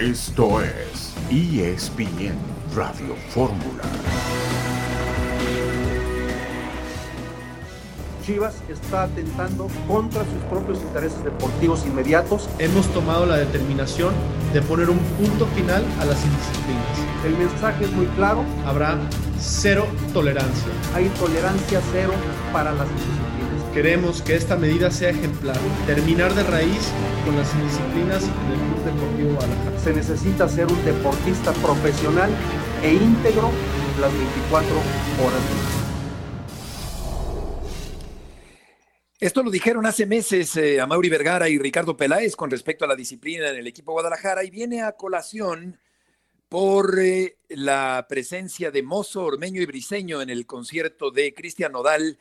Esto es ESPN Radio Fórmula. Chivas está atentando contra sus propios intereses deportivos inmediatos. Hemos tomado la determinación de poner un punto final a las indisciplinas. El mensaje es muy claro. Habrá cero tolerancia. Hay tolerancia cero para las indisciplinas. Queremos que esta medida sea ejemplar, terminar de raíz con las indisciplinas del Club Deportivo Guadalajara. Se necesita ser un deportista profesional e íntegro las 24 horas del día. Esto lo dijeron hace meses eh, a Mauri Vergara y Ricardo Peláez con respecto a la disciplina en el equipo Guadalajara y viene a colación por eh, la presencia de Mozo, Ormeño y Briseño en el concierto de Cristian Nodal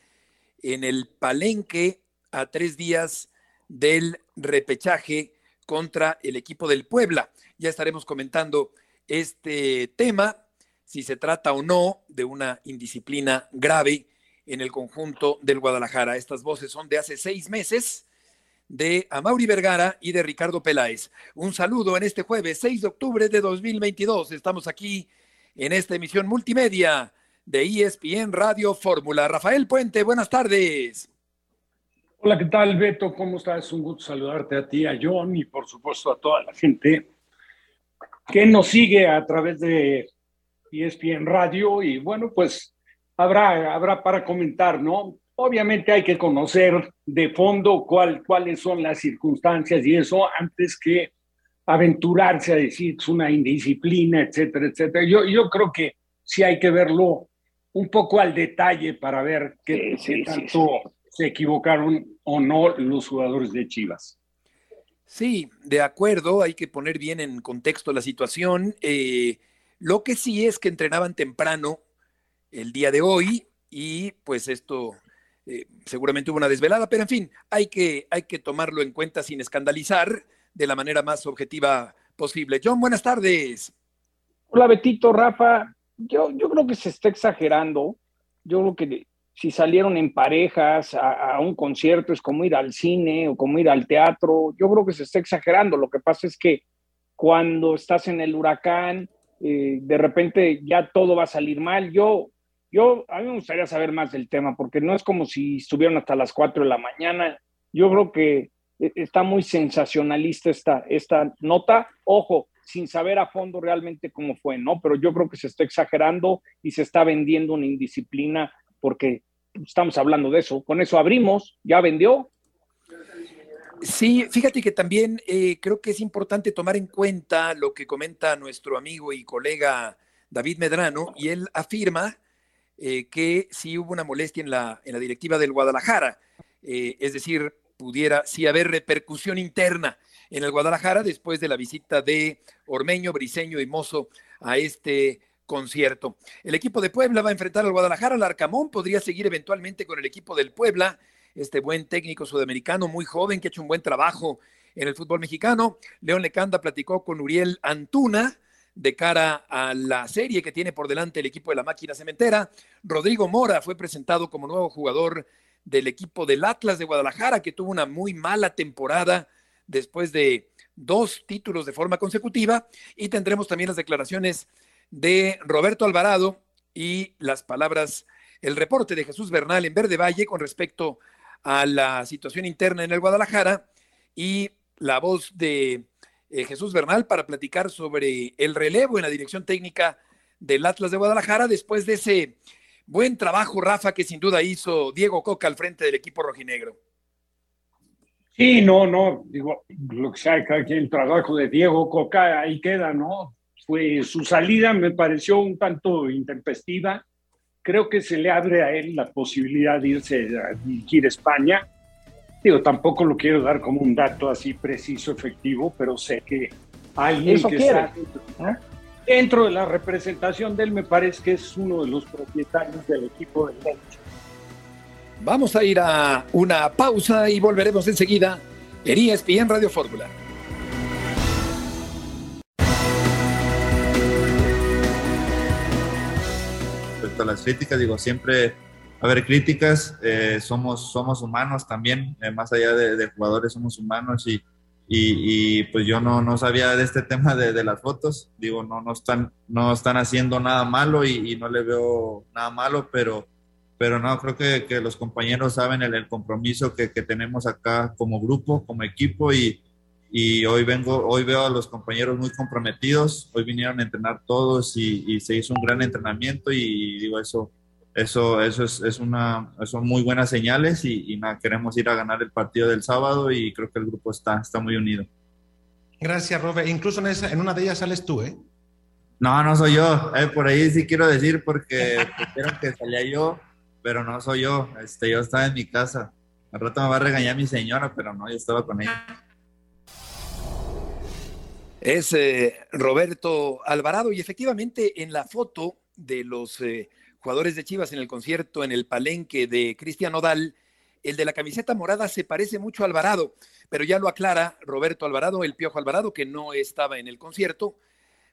en el Palenque a tres días del repechaje contra el equipo del Puebla. Ya estaremos comentando este tema, si se trata o no de una indisciplina grave en el conjunto del Guadalajara. Estas voces son de hace seis meses de Amauri Vergara y de Ricardo Peláez. Un saludo en este jueves 6 de octubre de 2022. Estamos aquí en esta emisión multimedia de ESPN Radio Fórmula. Rafael Puente, buenas tardes. Hola, ¿qué tal, Beto? ¿Cómo estás? Un gusto saludarte a ti, a John y por supuesto a toda la gente que nos sigue a través de ESPN Radio. Y bueno, pues habrá, habrá para comentar, ¿no? Obviamente hay que conocer de fondo cuál, cuáles son las circunstancias y eso antes que aventurarse a decir es una indisciplina, etcétera, etcétera. Yo, yo creo que sí hay que verlo un poco al detalle para ver qué, tanto se equivocaron o no los jugadores de Chivas. Sí, de acuerdo, hay que poner bien en contexto la situación. Eh, lo que sí es que entrenaban temprano el día de hoy y pues esto eh, seguramente hubo una desvelada, pero en fin, hay que, hay que tomarlo en cuenta sin escandalizar de la manera más objetiva posible. John, buenas tardes. Hola Betito, Rafa, yo, yo creo que se está exagerando. Yo creo que si salieron en parejas a, un concierto es como ir al cine o como ir al teatro. Yo creo que se está exagerando. Lo que pasa es que cuando estás en el huracán, eh, de repente ya todo va a salir mal. Yo, yo, a mí me gustaría saber más del tema, porque no es como si estuvieron hasta las 4 de la mañana. Yo creo que eh, está muy sensacionalista esta, esta nota. Ojo, sin saber a fondo realmente cómo fue, ¿no? Pero yo creo que se está exagerando y se está vendiendo una indisciplina porque estamos hablando de eso. Con eso abrimos, ya vendió. Sí, fíjate que también eh, creo que es importante tomar en cuenta lo que comenta nuestro amigo y colega David Medrano, y él afirma eh, que sí hubo una molestia en la, en la directiva del Guadalajara, eh, es decir, pudiera sí haber repercusión interna en el Guadalajara después de la visita de Ormeño, Briseño y Mozo a este concierto. El equipo de Puebla va a enfrentar al Guadalajara, el Arcamón podría seguir eventualmente con el equipo del Puebla, este buen técnico sudamericano muy joven que ha hecho un buen trabajo en el fútbol mexicano. León Lecanda platicó con Uriel Antuna de cara a la serie que tiene por delante el equipo de la máquina cementera. Rodrigo Mora fue presentado como nuevo jugador del equipo del Atlas de Guadalajara, que tuvo una muy mala temporada después de dos títulos de forma consecutiva y tendremos también las declaraciones de Roberto Alvarado y las palabras, el reporte de Jesús Bernal en Verde Valle con respecto a la situación interna en el Guadalajara y la voz de eh, Jesús Bernal para platicar sobre el relevo en la dirección técnica del Atlas de Guadalajara después de ese buen trabajo, Rafa, que sin duda hizo Diego Coca al frente del equipo rojinegro. Sí, no, no, digo, lo que sea, que el trabajo de Diego Coca ahí queda, ¿no? Fue su salida me pareció un tanto intempestiva. Creo que se le abre a él la posibilidad de irse a dirigir España. Digo, tampoco lo quiero dar como un dato así preciso, efectivo, pero sé que alguien que está dentro, de la representación de él me parece que es uno de los propietarios del equipo del Leche. Vamos a ir a una pausa y volveremos enseguida en ESPN Radio Fórmula. Respecto a las críticas, digo, siempre a ver, críticas, eh, somos, somos humanos también, eh, más allá de, jugadores, somos humanos y, pues yo no, no, sabía de este tema de, de, las fotos. Digo, no, no, están, no están haciendo nada malo y, no le veo nada malo, pero, pero no, creo que, que los compañeros saben el, el compromiso que, que, tenemos acá como grupo, como equipo y, y hoy vengo, hoy veo a los compañeros muy comprometidos. Hoy vinieron a entrenar todos y, se hizo un gran entrenamiento y digo eso eso, eso es, es una, son muy buenas señales y, nada, queremos ir a ganar el partido del sábado y creo que el grupo está, está muy unido. Gracias, Robert. Incluso en, esa, en una de ellas sales tú, ¿eh? No, no soy yo. Eh, por ahí sí quiero decir porque dijeron que salía yo, pero no soy yo. Este, yo estaba en mi casa. Al rato me va a regañar mi señora, pero no, yo estaba con ella. Es eh, Roberto Alvarado y efectivamente en la foto de los eh, jugadores de Chivas en el concierto en el palenque de Cristian Odal, el de la camiseta morada se parece mucho a Alvarado, pero ya lo aclara Roberto Alvarado, el Piojo Alvarado, que no estaba en el concierto,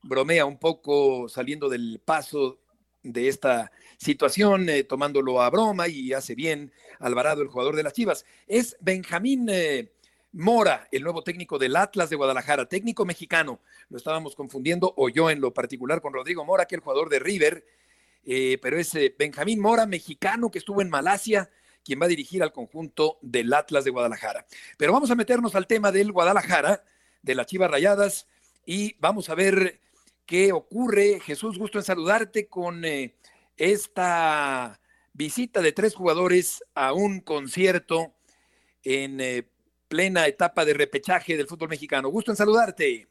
bromea un poco saliendo del paso de esta situación, eh, tomándolo a broma y hace bien Alvarado, el jugador de las Chivas. Es Benjamín eh, Mora, el nuevo técnico del Atlas de Guadalajara, técnico mexicano. Lo estábamos confundiendo, o yo en lo particular, con Rodrigo Mora, que es el jugador de River, eh, pero es Benjamín Mora, mexicano que estuvo en Malasia, quien va a dirigir al conjunto del Atlas de Guadalajara. Pero vamos a meternos al tema del Guadalajara, de las Chivas Rayadas, y vamos a ver qué ocurre. Jesús, gusto en saludarte con eh, esta visita de tres jugadores a un concierto en plena etapa de repechaje del fútbol mexicano. Gusto en saludarte.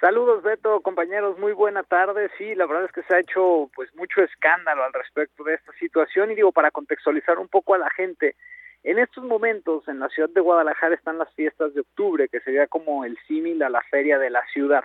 Saludos Beto, compañeros, muy buena tarde. Sí, la verdad es que se ha hecho pues mucho escándalo al respecto de esta situación y digo para contextualizar un poco a la gente, en estos momentos en la ciudad de Guadalajara están las fiestas de octubre, que sería como el símil a la feria de la ciudad.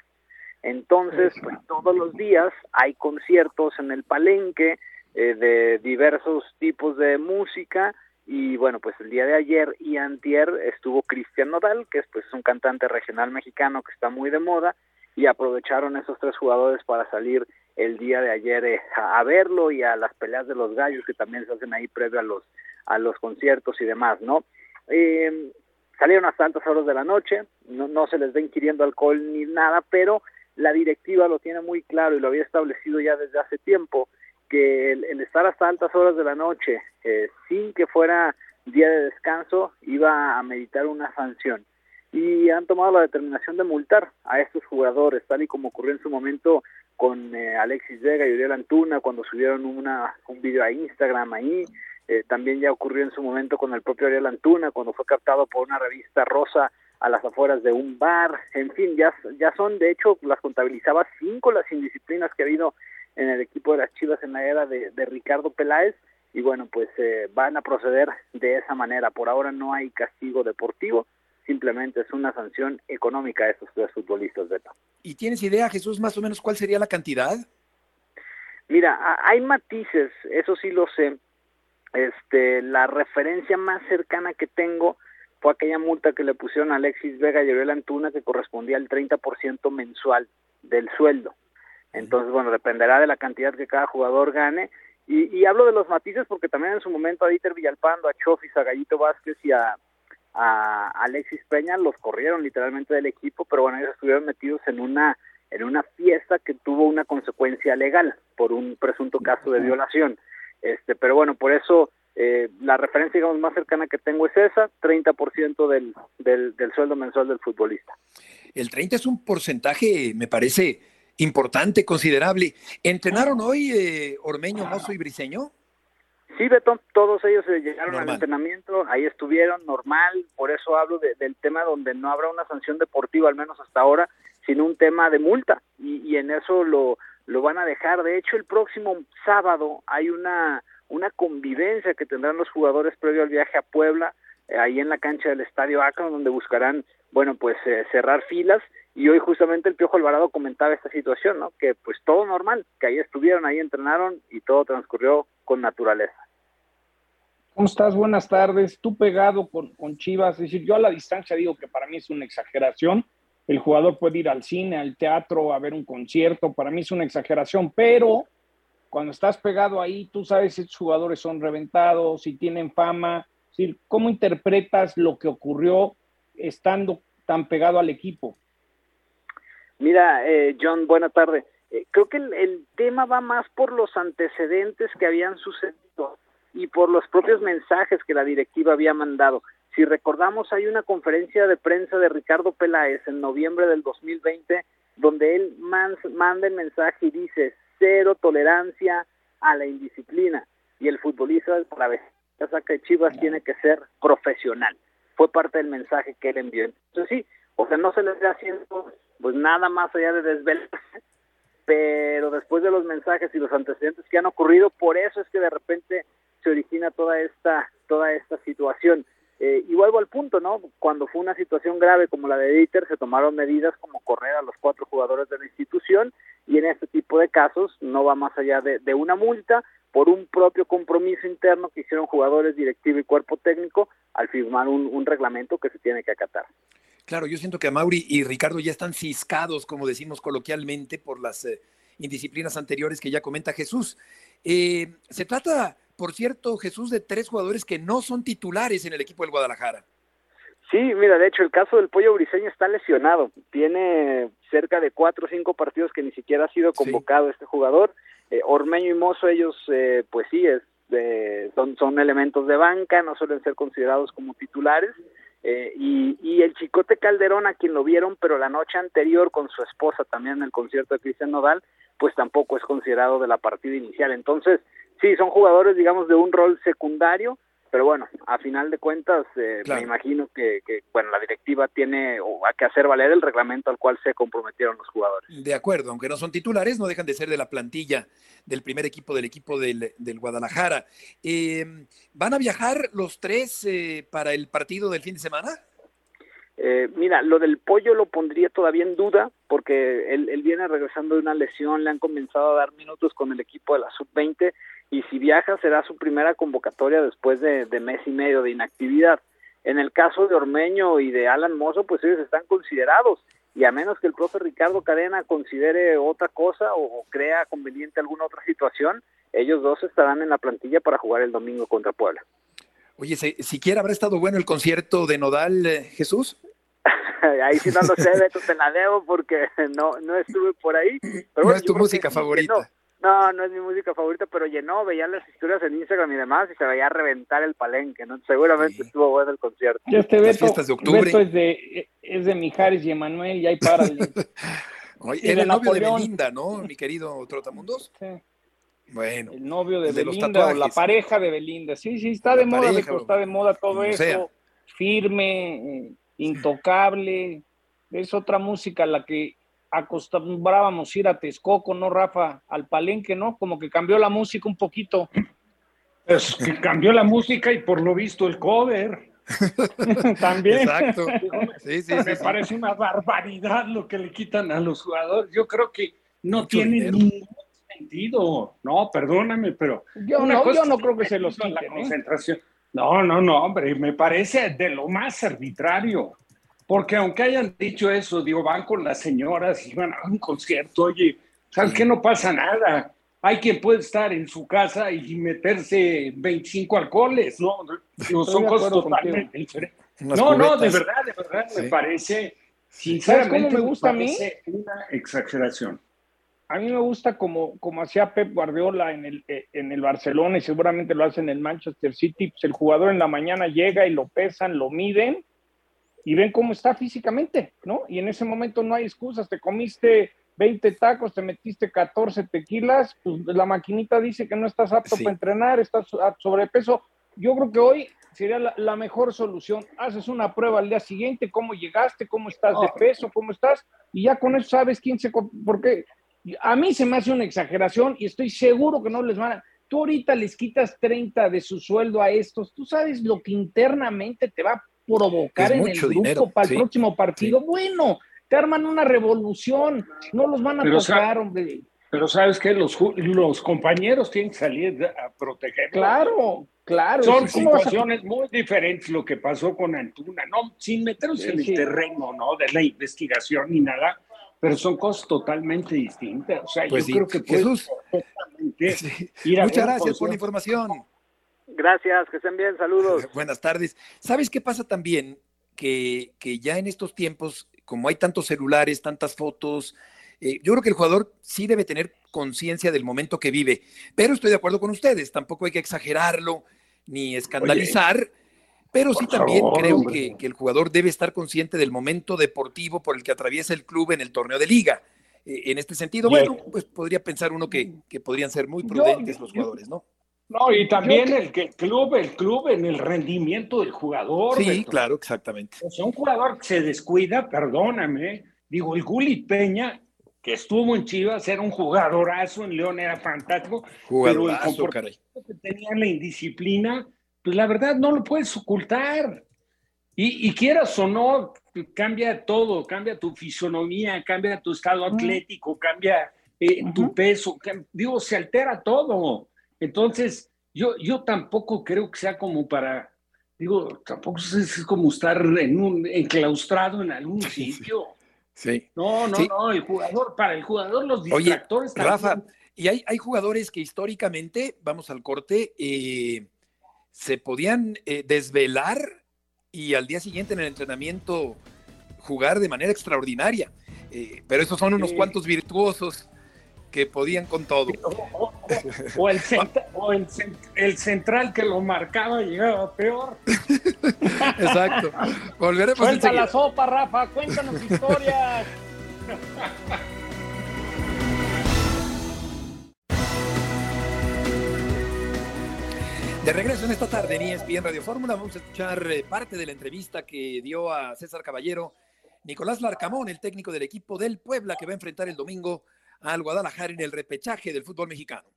Entonces, pues todos los días hay conciertos en el palenque eh, de diversos tipos de música y bueno, pues el día de ayer y antier estuvo Cristian Nodal, que es pues un cantante regional mexicano que está muy de moda y aprovecharon esos tres jugadores para salir el día de ayer eh, a, verlo y a las peleas de los gallos que también se hacen ahí previo a los a los conciertos y demás, ¿no? Eh, salieron hasta altas horas de la noche, no, no se les ve inquiriendo alcohol ni nada, pero la directiva lo tiene muy claro y lo había establecido ya desde hace tiempo, que el, estar hasta altas horas de la noche eh, sin que fuera día de descanso iba a meditar una sanción. Y han tomado la determinación de multar a estos jugadores, tal y como ocurrió en su momento con eh, Alexis Vega y Uriel Antuna cuando subieron una, un video a Instagram ahí, eh, también ya ocurrió en su momento con el propio Uriel Antuna cuando fue captado por una revista rosa a las afueras de un bar, en fin, ya, ya son, de hecho, las contabilizaba cinco las indisciplinas que ha habido en el equipo de las Chivas en la era de, de Ricardo Peláez, y bueno, pues eh, van a proceder de esa manera. Por ahora no hay castigo deportivo, simplemente es una sanción económica a esos tres futbolistas, Beto. ¿Y tienes idea, Jesús, más o menos cuál sería la cantidad? Mira, hay matices, eso sí lo sé. Este, la referencia más cercana que tengo fue aquella multa que le pusieron a Alexis Vega y Ariel Antuna que correspondía al 30% mensual del sueldo. Entonces, bueno, dependerá de la cantidad que cada jugador gane. Y, y hablo de los matices porque también en su momento a Dieter Villalpando, a Chofis, a Gallito Vázquez y a a Alexis Peña, los corrieron literalmente del equipo, pero bueno, ellos estuvieron metidos en una en una fiesta que tuvo una consecuencia legal por un presunto caso de violación. Este, pero bueno, por eso eh, la referencia digamos más cercana que tengo es esa, 30% del, del, del sueldo mensual del futbolista. El 30 es un porcentaje, me parece, importante, considerable. ¿Entrenaron hoy eh, Ormeño, Mozo y Briseño? Sí, Beto, todos ellos llegaron al entrenamiento, ahí estuvieron, normal, por eso hablo del tema donde no habrá una sanción deportiva, al menos hasta ahora, sino un tema de multa, y, en eso lo, lo van a dejar. De hecho, el próximo sábado hay una, una convivencia que tendrán los jugadores previo al viaje a Puebla, eh, ahí en la cancha del Estadio Akron, donde buscarán, bueno, pues eh, cerrar filas, y hoy justamente el Piojo Alvarado comentaba esta situación, ¿no? Que pues todo normal, que ahí estuvieron, ahí entrenaron, y todo transcurrió con naturaleza. ¿Cómo estás? Buenas tardes. Tú pegado con, con, Chivas. Es decir, yo a la distancia digo que para mí es una exageración. El jugador puede ir al cine, al teatro, a ver un concierto. Para mí es una exageración, pero cuando estás pegado ahí, tú sabes si jugadores son reventados, si tienen fama. ¿cómo interpretas lo que ocurrió estando tan pegado al equipo? Mira, eh, John, buena tarde. Eh, creo que el, el, tema va más por los antecedentes que habían sucedido y por los propios mensajes que la directiva había mandado. Si recordamos, hay una conferencia de prensa de Ricardo Peláez en noviembre del 2020 donde él manda el mensaje y dice cero tolerancia a la indisciplina y el futbolista para ver saca de Chivas tiene que ser profesional. Fue parte del mensaje que él envió. Entonces sí, o sea, no se le está haciendo pues nada más allá de desvelarse, pero después de los mensajes y los antecedentes que han ocurrido, por eso es que de repente se origina toda esta toda esta situación. Eh, y vuelvo al punto, ¿no? Cuando fue una situación grave como la de Dieter, se tomaron medidas como correr a los cuatro jugadores de la institución y en este tipo de casos no va más allá de, de una multa por un propio compromiso interno que hicieron jugadores, directivo y cuerpo técnico al firmar un, un reglamento que se tiene que acatar. Claro, yo siento que a Mauri y Ricardo ya están ciscados, como decimos coloquialmente, por las eh, indisciplinas anteriores que ya comenta Jesús. Eh, se trata por cierto, Jesús, de tres jugadores que no son titulares en el equipo del Guadalajara. Sí, mira, de hecho el caso del Pollo Briseño está lesionado. Tiene cerca de cuatro o cinco partidos que ni siquiera ha sido convocado sí. este jugador. Eh, Ormeño y Mozo, ellos, eh, pues sí, es, eh, son, son elementos de banca, no suelen ser considerados como titulares. Eh, y, y, el Chicote Calderón, a quien lo vieron, pero la noche anterior con su esposa también en el concierto de Cristian Nodal, pues tampoco es considerado de la partida inicial. Entonces, sí, son jugadores, digamos, de un rol secundario, pero bueno, a final de cuentas, eh, claro. me imagino que, que, bueno, la directiva tiene o, a que hacer valer el reglamento al cual se comprometieron los jugadores. De acuerdo, aunque no son titulares, no dejan de ser de la plantilla del primer equipo del equipo del, del Guadalajara. Eh, ¿Van a viajar los tres eh, para el partido del fin de semana? Eh, mira, lo del pollo lo pondría todavía en duda porque él, él, viene regresando de una lesión, le han comenzado a dar minutos con el equipo de la sub-20 y si viaja será su primera convocatoria después de, mes y medio de inactividad. En el caso de Ormeño y de Alan Mozo, pues ellos están considerados y a menos que el profe Ricardo Cadena considere otra cosa o, o crea conveniente alguna otra situación, ellos dos estarán en la plantilla para jugar el domingo contra Puebla. Oye, siquiera habrá estado bueno el concierto de Nodal, eh, Jesús. ahí sí no lo sé, Beto, te la debo porque no, no estuve por ahí. Pero bueno, no es tu música favorita. No, no, no es mi música favorita, pero llenó, veía las historias en Instagram y demás y se veía reventar el palenque, ¿no? Seguramente sí. estuvo bueno el concierto. Ya este Beto, de octubre. Beto es de, es de Mijares y Emanuel y ahí para. Oye, era el novio de Belinda, ¿no, mi querido Trotamundos? Sí. Bueno. El novio de, de Belinda o la pareja de Belinda. Sí, sí, está la de moda, pareja, Beto, está de moda todo eso. Sea. Firme, eh, intocable. Es otra música a la que acostumbrábamos ir a Texcoco, ¿no, Rafa? Al palenque, ¿no? Como que cambió la música un poquito. Pues que cambió la música y por lo visto el cover. También. Exacto. Sí, sí, Me sí, parece una barbaridad lo que le quitan a los jugadores. Yo creo que no Mucho tiene dinero. ningún sentido. No, perdóname, pero. Yo, no, yo no creo que se los quiten. La concentración. ¿eh? No, no, no, hombre, me parece de lo más arbitrario. Porque aunque hayan dicho eso, digo, van con las señoras y van a un concierto, oye, ¿sabes qué? No pasa nada. Hay quien puede estar en su casa y meterse 25 alcoholes, ¿no? Digo, son cosas totalmente diferentes. No, no, de verdad, de verdad, sí. me parece, sinceramente, me gusta me a mí? una exageración. A mí me gusta como, como hacía Pep Guardiola en el, eh, en el Barcelona y seguramente lo hace en el Manchester City. Pues el jugador en la mañana llega y lo pesan, lo miden y ven cómo está físicamente, ¿no? Y en ese momento no hay excusas, te comiste 20 tacos, te metiste 14 tequilas, pues la maquinita dice que no estás apto sí. para entrenar, estás sobrepeso. Yo creo que hoy sería la, la, mejor solución. Haces una prueba al día siguiente, cómo llegaste, cómo estás de peso, cómo estás, y ya con eso sabes quién se... Porque a mí se me hace una exageración y estoy seguro que no les van a... Tú ahorita les quitas 30 de su sueldo a estos, tú sabes lo que internamente te va a provocar en el grupo dinero, para el próximo partido. Sí. Bueno, te arman una revolución, no los van a pero, tocar, hombre. Pero sabes que los, los compañeros tienen que salir a proteger. Claro, claro. Son situaciones a... muy diferentes lo que pasó con Antuna, no, sin meternos sí, en el terreno, ¿no? De la investigación ni nada, pero son cosas totalmente distintas. O sea, pues yo creo que Jesús. Muchas gracias por la información. Gracias, que estén bien, saludos. Buenas tardes. ¿Sabes qué pasa también? que, que ya en estos tiempos, como hay tantos celulares, tantas fotos, eh, yo creo que el jugador sí debe tener conciencia del momento que vive, pero estoy de acuerdo con ustedes, tampoco hay que exagerarlo ni escandalizar, pero sí también creo que, que, el jugador debe estar consciente del momento deportivo por el que atraviesa el club en el torneo de liga. Eh, en este sentido, bueno, pues podría pensar uno que, que podrían ser muy prudentes yo, los jugadores, ¿no? No, y también el, que el club, el club en el rendimiento del jugador. Sí, Beto. claro, exactamente. O sea, un jugador que se descuida, perdóname, digo, el Gullit Peña, que estuvo en Chivas, era un jugadorazo, en León era fantástico, pero el comportamiento que tenía la indisciplina, pues la verdad no lo puedes ocultar. Y, y, quieras o no, cambia todo, cambia tu fisonomía, cambia tu estado atlético, cambia eh, uh -huh. tu peso, digo, se altera todo. Entonces, yo, yo tampoco creo que sea como para, digo, tampoco es como estar en un, enclaustrado en algún sitio. Sí. No, no, sí. no, el jugador, para el jugador los distractores Oye, Rafa, y hay, hay jugadores que históricamente, vamos al corte, eh, se podían eh, desvelar y al día siguiente en el entrenamiento jugar de manera extraordinaria. Eh, pero esos son unos sí. cuantos virtuosos que podían con todo. O, o, o, el, centra, o el, el, central que lo marcaba llegaba peor. Exacto. Volveremos Suelta la sopa, Rafa, cuéntanos historias. De regreso en esta tarde en ESPN Radio Fórmula, vamos a escuchar eh, parte de la entrevista que dio a César Caballero Nicolás Larcamón, el técnico del equipo del Puebla, que va a enfrentar el domingo al Guadalajara en el repechaje del fútbol mexicano.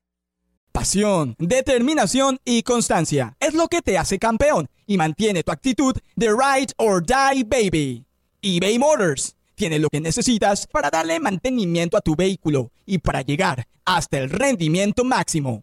Pasión, determinación y constancia es lo que te hace campeón y mantiene tu actitud de ride or die baby. eBay Motors tiene lo que necesitas para darle mantenimiento a tu vehículo y para llegar hasta el rendimiento máximo.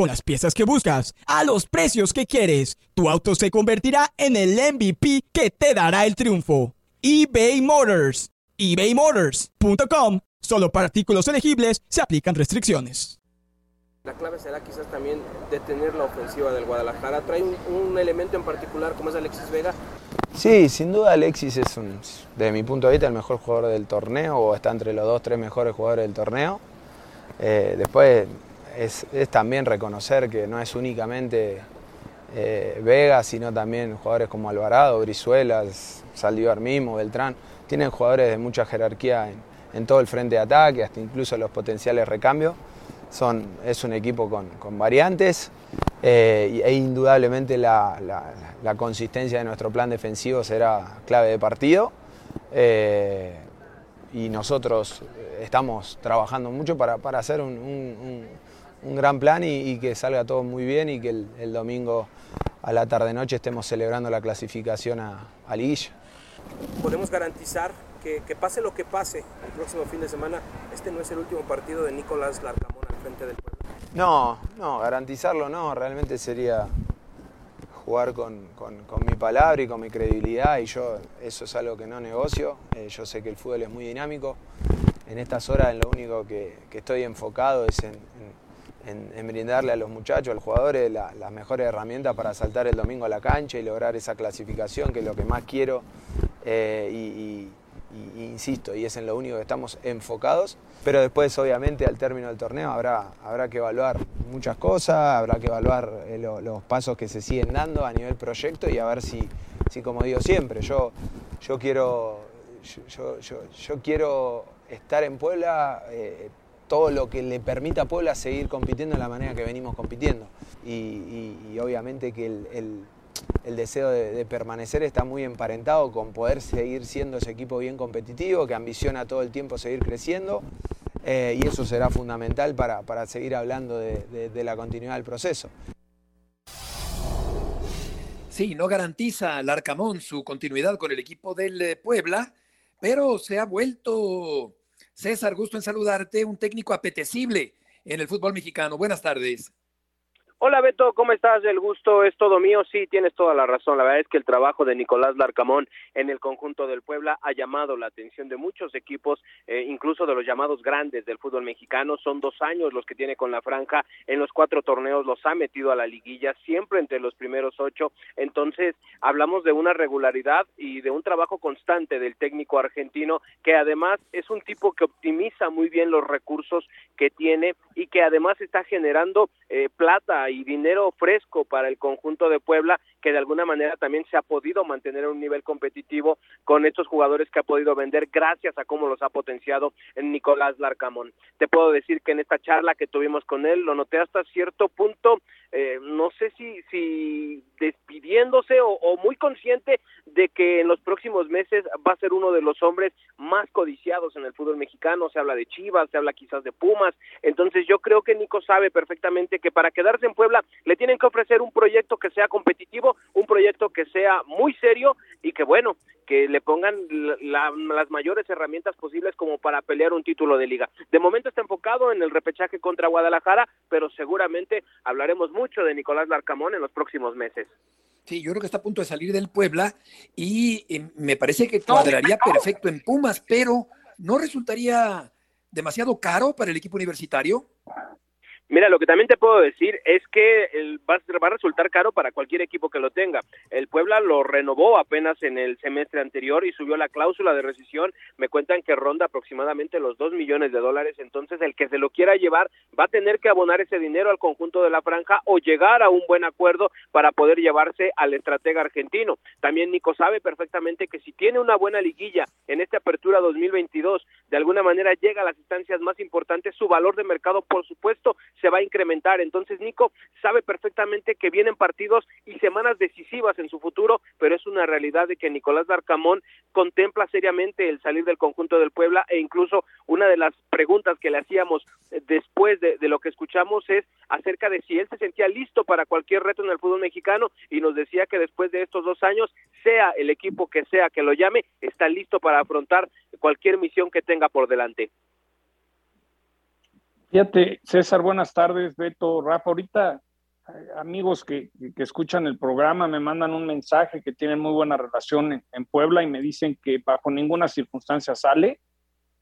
Con las piezas que buscas, a los precios que quieres, tu auto se convertirá en el MVP que te dará el triunfo. eBay Motors. ebaymotors.com Solo para artículos elegibles se aplican restricciones. La clave será quizás también detener la ofensiva del Guadalajara. ¿Trae un, un, elemento en particular como es Alexis Vega? Sí, sin duda Alexis es, un, desde mi punto de vista, el mejor jugador del torneo o está entre los dos, tres mejores jugadores del torneo. Eh, después es, también reconocer que no es únicamente eh, Vega, sino también jugadores como Alvarado, Brizuela, Saldívar mismo, Beltrán. Tienen jugadores de mucha jerarquía en, todo el frente de ataque, hasta incluso los potenciales recambios. Son, es un equipo con, con variantes eh, e indudablemente la, la, consistencia de nuestro plan defensivo será clave de partido. Eh, y nosotros estamos trabajando mucho para, para hacer un, gran plan y, y, que salga todo muy bien y que el, el domingo a la tarde-noche estemos celebrando la clasificación a, a Liguilla. ¿Podemos garantizar que, que, pase lo que pase el próximo fin de semana, este no es el último partido de Nicolás Larcamón al frente del pueblo. No, no, garantizarlo no, realmente sería jugar con, con, con, mi palabra y con mi credibilidad y yo eso es algo que no negocio, eh, yo sé que el fútbol es muy dinámico, en estas horas lo único que, que estoy enfocado es en, en, en, brindarle a los muchachos, a los jugadores, la, las mejores herramientas para saltar el domingo a la cancha y lograr esa clasificación, que es lo que más quiero. Eh, y, insisto, y es en lo único que estamos enfocados. Pero después, obviamente, al término del torneo habrá, habrá que evaluar muchas cosas, habrá que evaluar eh, lo, los pasos que se siguen dando a nivel proyecto y a ver si, si como digo siempre, yo, yo, quiero, yo, yo quiero estar en Puebla. Eh, todo lo que le permita a Puebla seguir compitiendo de la manera que venimos compitiendo. Y, obviamente que el, deseo de, permanecer está muy emparentado con poder seguir siendo ese equipo bien competitivo, que ambiciona todo el tiempo seguir creciendo. Eh, y eso será fundamental para, para seguir hablando de, la continuidad del proceso. Sí, no garantiza al Arcamón su continuidad con el equipo del Puebla, pero se ha vuelto, César, gusto en saludarte, un técnico apetecible en el fútbol mexicano. Buenas tardes. Hola Beto, ¿cómo estás? El gusto es todo mío. Sí, tienes toda la razón. La verdad es que el trabajo de Nicolás Larcamón en el conjunto del Puebla ha llamado la atención de muchos equipos, eh, incluso de los llamados grandes del fútbol mexicano. Son dos años los que tiene con la franja. En los cuatro torneos los ha metido a la liguilla, siempre entre los primeros ocho. Entonces, hablamos de una regularidad y de un trabajo constante del técnico argentino, que además es un tipo que optimiza muy bien los recursos que tiene y que además está generando eh, plata y dinero fresco para el conjunto de Puebla, que de alguna manera también se ha podido mantener en un nivel competitivo con estos jugadores que ha podido vender gracias a cómo los ha potenciado en Nicolás Larcamón. Te puedo decir que en esta charla que tuvimos con él lo noté hasta cierto punto, eh, no sé si, si despidiéndose o, o muy consciente de que en los próximos meses va a ser uno de los hombres más codiciados en el fútbol mexicano, se habla de Chivas, se habla quizás de Pumas, entonces yo creo que Nico sabe perfectamente que para quedarse en Puebla le tienen que ofrecer un proyecto que sea competitivo, un proyecto que sea muy serio y que bueno, que le pongan la, las mayores herramientas posibles como para pelear un título de liga. De momento está enfocado en el repechaje contra Guadalajara, pero seguramente hablaremos mucho de Nicolás Larcamón en los próximos meses. Sí, yo creo que está a punto de salir del Puebla y eh, me parece que cuadraría perfecto en Pumas, pero ¿no resultaría demasiado caro para el equipo universitario? Mira, lo que también te puedo decir es que va, a resultar caro para cualquier equipo que lo tenga. El Puebla lo renovó apenas en el semestre anterior y subió la cláusula de rescisión. Me cuentan que ronda aproximadamente los dos millones de dólares. Entonces, el que se lo quiera llevar va a tener que abonar ese dinero al conjunto de la franja o llegar a un buen acuerdo para poder llevarse al estratega argentino. También Nico sabe perfectamente que si tiene una buena liguilla en esta apertura 2022, de alguna manera llega a las instancias más importantes, su valor de mercado, por supuesto, se va a incrementar. Entonces, Nico sabe perfectamente que vienen partidos y semanas decisivas en su futuro, pero es una realidad de que Nicolás Darcamón contempla seriamente el salir del conjunto del Puebla e incluso una de las preguntas que le hacíamos después de, de lo que escuchamos es acerca de si él se sentía listo para cualquier reto en el fútbol mexicano y nos decía que después de estos dos años, sea el equipo que sea que lo llame, está listo para afrontar cualquier misión que tenga por delante. Fíjate, César, buenas tardes, Beto, Rafa. Ahorita eh, amigos que, que, escuchan el programa me mandan un mensaje que tienen muy buena relación en, en, Puebla y me dicen que bajo ninguna circunstancia sale.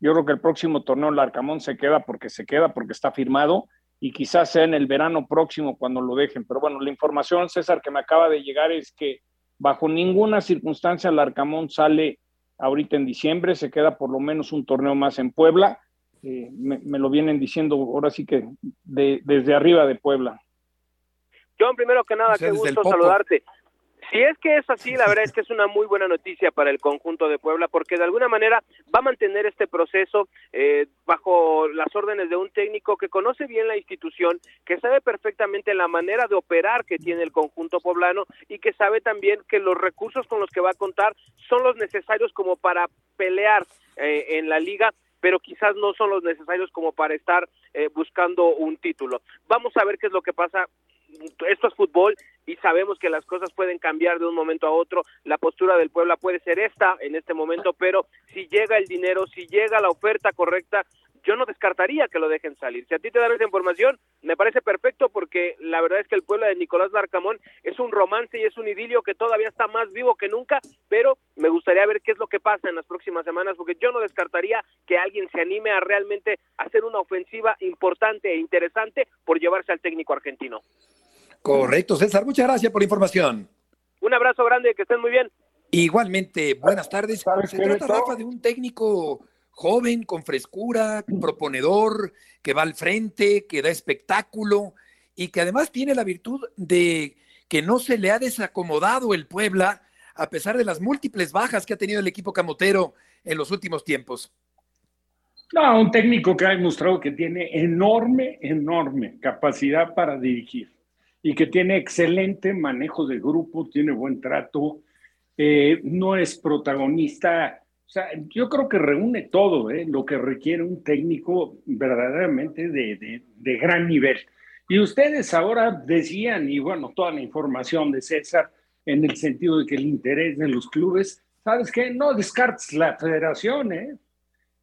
Yo creo que el próximo torneo Larcamón se queda porque se queda, porque está firmado y quizás sea en el verano próximo cuando lo dejen. Pero bueno, la información, César, que me acaba de llegar es que bajo ninguna circunstancia Larcamón sale ahorita en diciembre, se queda por lo menos un torneo más en Puebla eh, me, me, lo vienen diciendo ahora sí que de, desde arriba de Puebla. John, primero que nada, o sea, qué gusto saludarte. Si es que es así, la verdad es que es una muy buena noticia para el conjunto de Puebla, porque de alguna manera va a mantener este proceso eh, bajo las órdenes de un técnico que conoce bien la institución, que sabe perfectamente la manera de operar que tiene el conjunto poblano y que sabe también que los recursos con los que va a contar son los necesarios como para pelear eh, en la liga pero quizás no son los necesarios como para estar eh, buscando un título. Vamos a ver qué es lo que pasa. Esto es fútbol y sabemos que las cosas pueden cambiar de un momento a otro. La postura del Puebla puede ser esta en este momento, pero si llega el dinero, si llega la oferta correcta, yo no descartaría que lo dejen salir. Si a ti te dan esa información, me parece perfecto porque la verdad es que el pueblo de Nicolás Larcamón es un romance y es un idilio que todavía está más vivo que nunca, pero me gustaría ver qué es lo que pasa en las próximas semanas porque yo no descartaría que alguien se anime a realmente hacer una ofensiva importante e interesante por llevarse al técnico argentino. Correcto, César, muchas gracias por la información. Un abrazo grande, que estén muy bien. Igualmente, buenas tardes. Se trata, Rafa, de un técnico joven, con frescura, proponedor, que va al frente, que da espectáculo y que además tiene la virtud de que no se le ha desacomodado el Puebla a pesar de las múltiples bajas que ha tenido el equipo camotero en los últimos tiempos. No, un técnico que ha demostrado que tiene enorme, enorme capacidad para dirigir y que tiene excelente manejo de grupo, tiene buen trato, eh, no es protagonista o sea, yo creo que reúne todo ¿eh? lo que requiere un técnico verdaderamente de, de, de, gran nivel. Y ustedes ahora decían, y bueno, toda la información de César en el sentido de que el interés de los clubes, ¿sabes qué? No descartes la federación, ¿eh?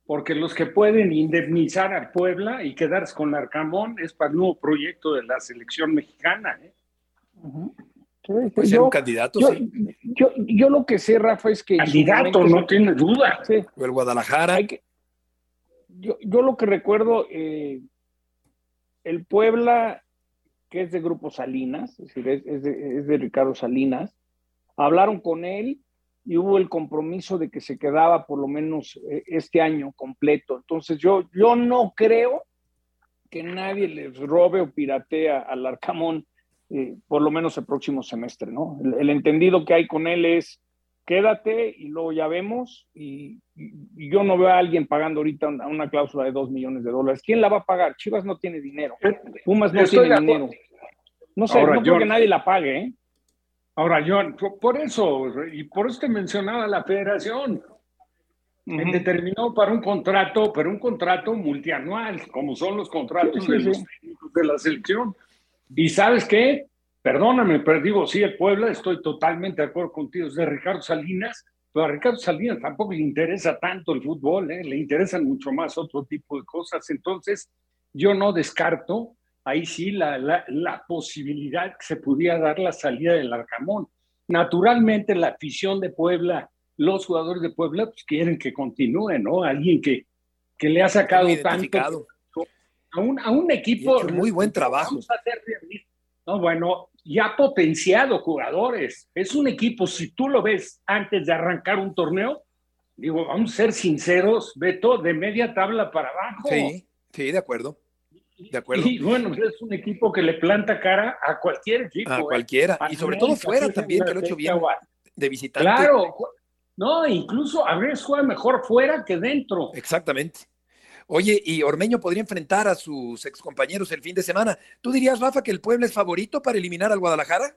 Porque los que pueden indemnizar a Puebla y quedarse con Arcamón es para el nuevo proyecto de la selección mexicana, ¿eh? Puede ser un candidato, yo, sí. Yo, yo lo que sé, Rafa, es que... Candidato, momento- no tiene duda. Sí. O el Guadalajara. Hay que- yo, yo lo que recuerdo, eh, el Puebla, que es de Grupo Salinas, es decir, es, es de, es de Ricardo Salinas, hablaron con él y hubo el compromiso de que se quedaba por lo menos eh, este año completo. Entonces yo, yo no creo que nadie les robe o piratee al Arcamón, eh, por lo menos el próximo semestre, ¿no? El, el entendido que hay con él es quédate y luego ya vemos. Y, yo no veo a alguien pagando ahorita una, una cláusula de dos millones de dólares. ¿Quién la va a pagar? Chivas no tiene dinero. Pumas no Estoy tiene dinero. No sé, Ahora, no creo yo- que nadie la pague, ¿eh? Ahora, John, por- eso, y por eso te mencionaba la federación. Ujú. Determinó para un contrato, pero un contrato multianual, como son los contratos Sí, sí, de los técnicos de la selección. Y sabes qué? Perdóname, pero digo, sí, el Puebla, estoy totalmente de acuerdo contigo, es de Ricardo Salinas, pero a Ricardo Salinas tampoco le interesa tanto el fútbol, ¿eh? le interesan mucho más otro tipo de cosas. Entonces, yo no descarto ahí sí la, la, la posibilidad que se pudiera dar la salida del Arcamón. Naturalmente, la afición de Puebla, los jugadores de Puebla, pues quieren que continúe, ¿no? Alguien que, que le ha sacado tanto. A un, a un equipo. hecho muy buen trabajo. Vamos a ser. No, bueno, ya ha potenciado jugadores. Es un equipo, si tú lo ves antes de arrancar un torneo, digo, vamos a ser sinceros, Beto, de media tabla para abajo. Sí, sí, de acuerdo. De acuerdo. Y bueno, es un equipo que le planta cara a cualquier equipo. A ¿eh? cualquiera. Y sobre todo fuera también, que lo hecho bien de visitante. Claro. No, incluso a veces juega mejor fuera que dentro. Exactamente. Oye, y Ormeño podría enfrentar a sus excompañeros el fin de semana. ¿Tú dirías, Rafa, que el Puebla es favorito para eliminar al Guadalajara?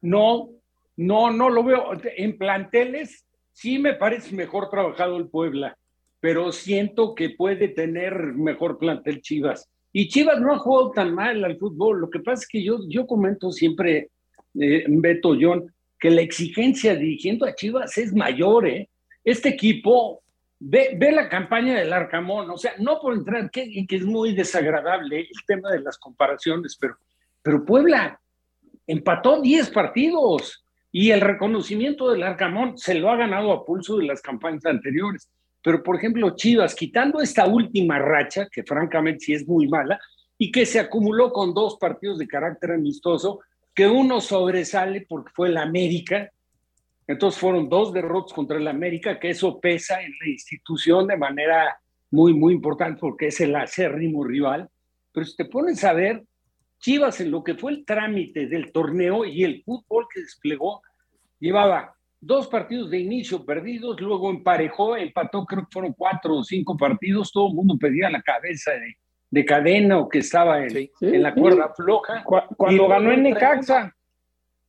No, no, no lo veo. En planteles sí me parece mejor trabajado el Puebla, pero siento que puede tener mejor plantel Chivas. Y Chivas no ha jugado tan mal al fútbol. Lo que pasa es que yo, yo comento siempre, eh, Beto John, que la exigencia dirigiendo a Chivas es mayor. ¿eh? Este equipo, ve, ve la campaña del Arcamón, o sea, no por entrar, que, que es muy desagradable el tema de las comparaciones, pero, pero Puebla empató 10 partidos y el reconocimiento del Arcamón se lo ha ganado a pulso de las campañas anteriores. Pero, por ejemplo, Chivas, quitando esta última racha, que francamente sí es muy mala, y que se acumuló con dos partidos de carácter amistoso, que uno sobresale porque fue el América, entonces fueron dos derrotas contra el América, que eso pesa en la institución de manera muy, muy importante porque es el acérrimo rival. Pero si te pones a ver, Chivas en lo que fue el trámite del torneo y el fútbol que desplegó, llevaba dos partidos de inicio perdidos, luego emparejó, empató, creo que fueron cuatro o cinco partidos, todo el mundo pedía la cabeza de, de cadena o que estaba en, Sí, en la sí. cuerda floja. Cu- Y Cuando ganó en Necaxa.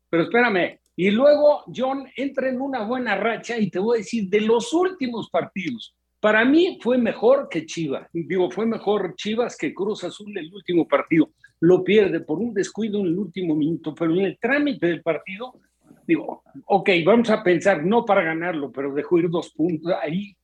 pero espérame, y luego John entra en una buena racha y te voy a decir, de los últimos partidos, para mí fue mejor que Chivas. Digo, fue mejor Chivas que Cruz Azul el último partido. Lo pierde por un descuido en el último minuto, pero en el trámite del partido, digo, ok, vamos a pensar, no para ganarlo, pero dejó ir dos puntos ahí,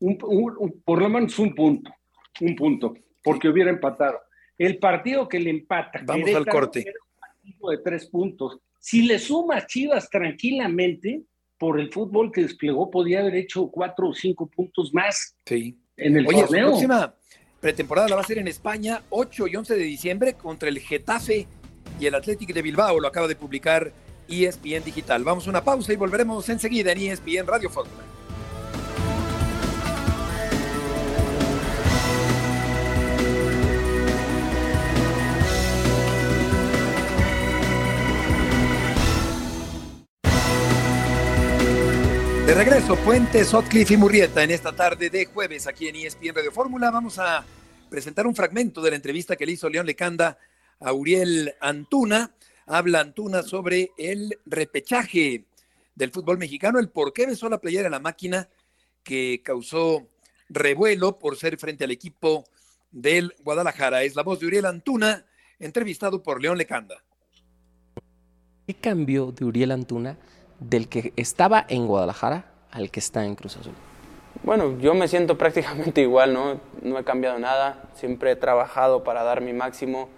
un- un- un- por lo menos un punto, un punto, porque hubiera empatado. El partido que le empata. Vamos al corte. un partido de tres puntos. Si le sumas Chivas tranquilamente, por el fútbol que desplegó, podía haber hecho cuatro o cinco puntos más Sí. en el Oye, su torneo. próxima pretemporada la va a hacer en España, 8 y 11 de diciembre, contra el Getafe y el Athletic de Bilbao. Lo acaba de publicar ESPN Digital. Vamos a una pausa y volveremos enseguida en ESPN Radio Fórmula. De regreso, Puente, Sotcliffe y Murrieta en esta tarde de jueves aquí en ESPN Radio Fórmula. Vamos a presentar un fragmento de la entrevista que le hizo León Lecanda a Uriel Antuna. Habla Antuna sobre el repechaje del fútbol mexicano, el por qué besó la playera de la máquina que causó revuelo por ser frente al equipo del Guadalajara. Es la voz de Uriel Antuna, entrevistado por León Lecanda. ¿Qué cambió de Uriel Antuna del que estaba en Guadalajara al que está en Cruz Azul? Bueno, yo me siento prácticamente igual, ¿no? No he cambiado nada, siempre he trabajado para dar mi máximo.